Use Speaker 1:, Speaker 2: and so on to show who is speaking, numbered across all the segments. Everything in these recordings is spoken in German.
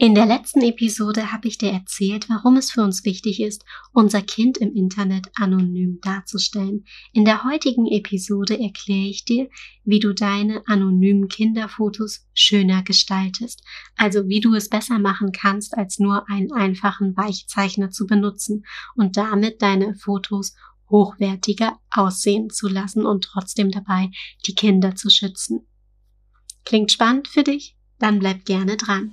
Speaker 1: In der letzten Episode habe ich dir erzählt, warum es für uns wichtig ist, unser Kind im Internet anonym darzustellen. In der heutigen Episode erkläre ich dir, wie du deine anonymen Kinderfotos schöner gestaltest, also wie du es besser machen kannst, als nur einen einfachen Weichzeichner zu benutzen und damit deine Fotos hochwertiger aussehen zu lassen und trotzdem dabei die Kinder zu schützen. Klingt spannend für dich? Dann bleib gerne dran.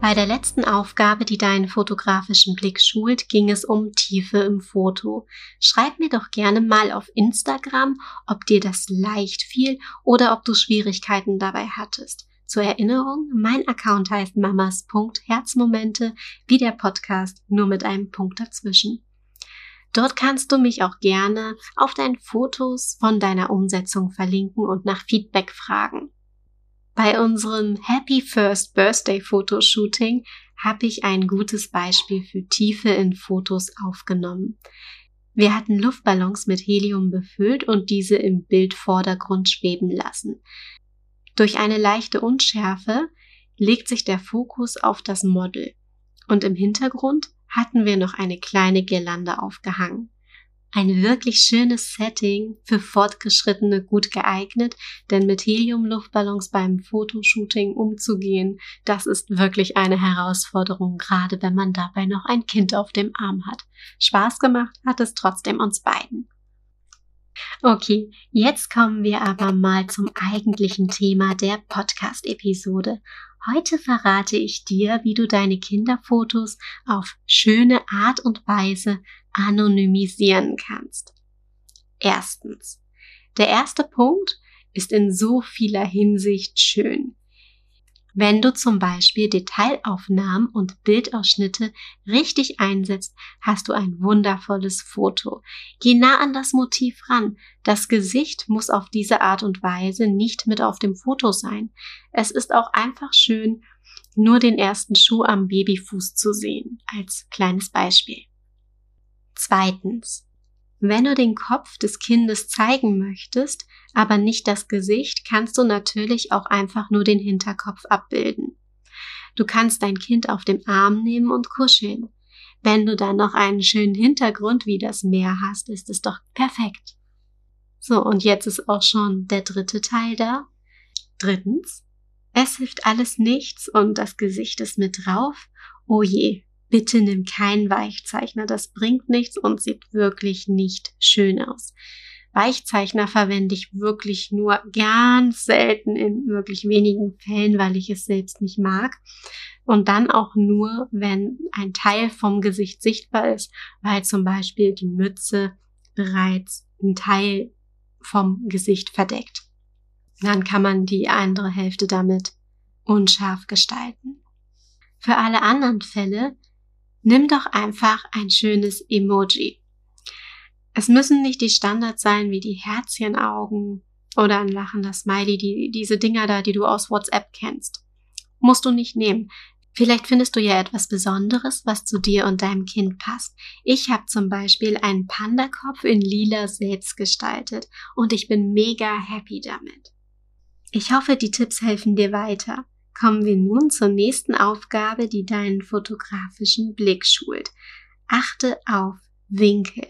Speaker 1: Bei der letzten Aufgabe, die deinen fotografischen Blick schult, ging es um Tiefe im Foto. Schreib mir doch gerne mal auf Instagram, ob dir das leicht fiel oder ob du Schwierigkeiten dabei hattest. Zur Erinnerung, mein Account heißt mamas.herzmomente, wie der Podcast, nur mit einem Punkt dazwischen. Dort kannst du mich auch gerne auf deinen Fotos von deiner Umsetzung verlinken und nach Feedback fragen. Bei unserem Happy First Birthday Fotoshooting habe ich ein gutes Beispiel für Tiefe in Fotos aufgenommen. Wir hatten Luftballons mit Helium befüllt und diese im Bildvordergrund schweben lassen. Durch eine leichte Unschärfe legt sich der Fokus auf das Model und im Hintergrund hatten wir noch eine kleine Girlande aufgehangen. Ein wirklich schönes Setting für Fortgeschrittene gut geeignet, denn mit Heliumluftballons beim Fotoshooting umzugehen, das ist wirklich eine Herausforderung, gerade wenn man dabei noch ein Kind auf dem Arm hat. Spaß gemacht hat es trotzdem uns beiden. Okay, jetzt kommen wir aber mal zum eigentlichen Thema der Podcast-Episode. Heute verrate ich dir, wie du deine Kinderfotos auf schöne Art und Weise anonymisieren kannst. Erstens. Der erste Punkt ist in so vieler Hinsicht schön. Wenn du zum Beispiel Detailaufnahmen und Bildausschnitte richtig einsetzt, hast du ein wundervolles Foto. Geh nah an das Motiv ran. Das Gesicht muss auf diese Art und Weise nicht mit auf dem Foto sein. Es ist auch einfach schön, nur den ersten Schuh am Babyfuß zu sehen, als kleines Beispiel. Zweitens. Wenn du den Kopf des Kindes zeigen möchtest, aber nicht das Gesicht, kannst du natürlich auch einfach nur den Hinterkopf abbilden. Du kannst dein Kind auf dem Arm nehmen und kuscheln. Wenn du dann noch einen schönen Hintergrund wie das Meer hast, ist es doch perfekt. So, und jetzt ist auch schon der dritte Teil da. Drittens. Es hilft alles nichts und das Gesicht ist mit drauf. Oh je, bitte nimm keinen Weichzeichner, das bringt nichts und sieht wirklich nicht schön aus. Weichzeichner verwende ich wirklich nur ganz selten in wirklich wenigen Fällen, weil ich es selbst nicht mag. Und dann auch nur, wenn ein Teil vom Gesicht sichtbar ist, weil zum Beispiel die Mütze bereits einen Teil vom Gesicht verdeckt. Dann kann man die andere Hälfte damit unscharf gestalten. Für alle anderen Fälle nimm doch einfach ein schönes Emoji. Es müssen nicht die Standards sein wie die Herzchenaugen oder ein lachender Smiley, die, diese Dinger da, die du aus WhatsApp kennst. Musst du nicht nehmen. Vielleicht findest du ja etwas Besonderes, was zu dir und deinem Kind passt. Ich habe zum Beispiel einen Pandakopf in lila selbst gestaltet und ich bin mega happy damit. Ich hoffe, die Tipps helfen dir weiter kommen wir nun zur nächsten Aufgabe, die deinen fotografischen Blick schult. Achte auf Winkel.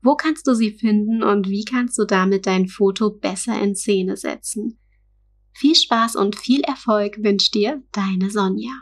Speaker 1: Wo kannst du sie finden und wie kannst du damit dein Foto besser in Szene setzen? Viel Spaß und viel Erfolg wünscht dir deine Sonja.